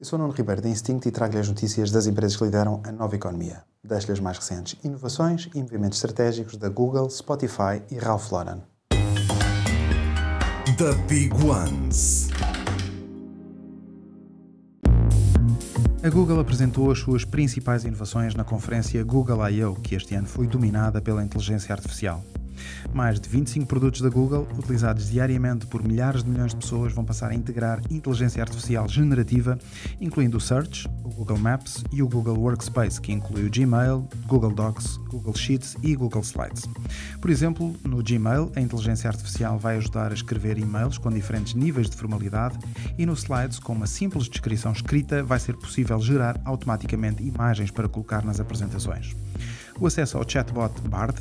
Eu sou Nuno Ribeiro da Instinct e trago-lhe as notícias das empresas que lideram a nova economia. Deixo-lhe as mais recentes inovações e movimentos estratégicos da Google, Spotify e Ralph Lauren. The Big Ones. A Google apresentou as suas principais inovações na conferência Google I.O., que este ano foi dominada pela inteligência artificial. Mais de 25 produtos da Google, utilizados diariamente por milhares de milhões de pessoas, vão passar a integrar inteligência artificial generativa, incluindo o Search, o Google Maps e o Google Workspace, que inclui o Gmail, Google Docs, Google Sheets e Google Slides. Por exemplo, no Gmail, a inteligência artificial vai ajudar a escrever e-mails com diferentes níveis de formalidade e no Slides, com uma simples descrição escrita, vai ser possível gerar automaticamente imagens para colocar nas apresentações. O acesso ao chatbot Bard,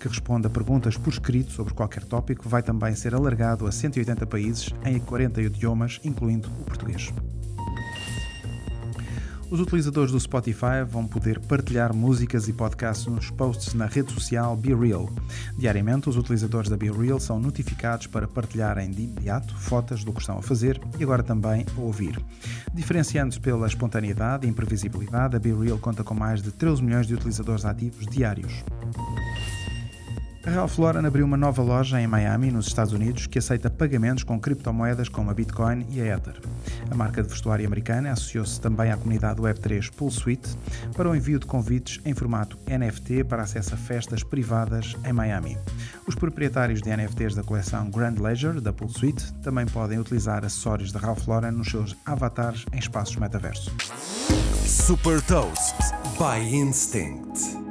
que responde a perguntas por escrito sobre qualquer tópico, vai também ser alargado a 180 países em 40 idiomas, incluindo o português. Os utilizadores do Spotify vão poder partilhar músicas e podcasts nos posts na rede social BeReal. Diariamente, os utilizadores da BeReal são notificados para partilharem de imediato fotos do que estão a fazer e agora também a ouvir. Diferenciando-se pela espontaneidade e imprevisibilidade, a BeReal conta com mais de 13 milhões de utilizadores ativos diários. A Ralph Lauren abriu uma nova loja em Miami, nos Estados Unidos, que aceita pagamentos com criptomoedas como a Bitcoin e a Ether. A marca de vestuário americana associou-se também à comunidade Web3 Suite para o envio de convites em formato NFT para acesso a festas privadas em Miami. Os proprietários de NFTs da coleção Grand Leisure da Suite também podem utilizar acessórios da Ralph Lauren nos seus avatares em espaços metaverso. Super Toast by Instinct.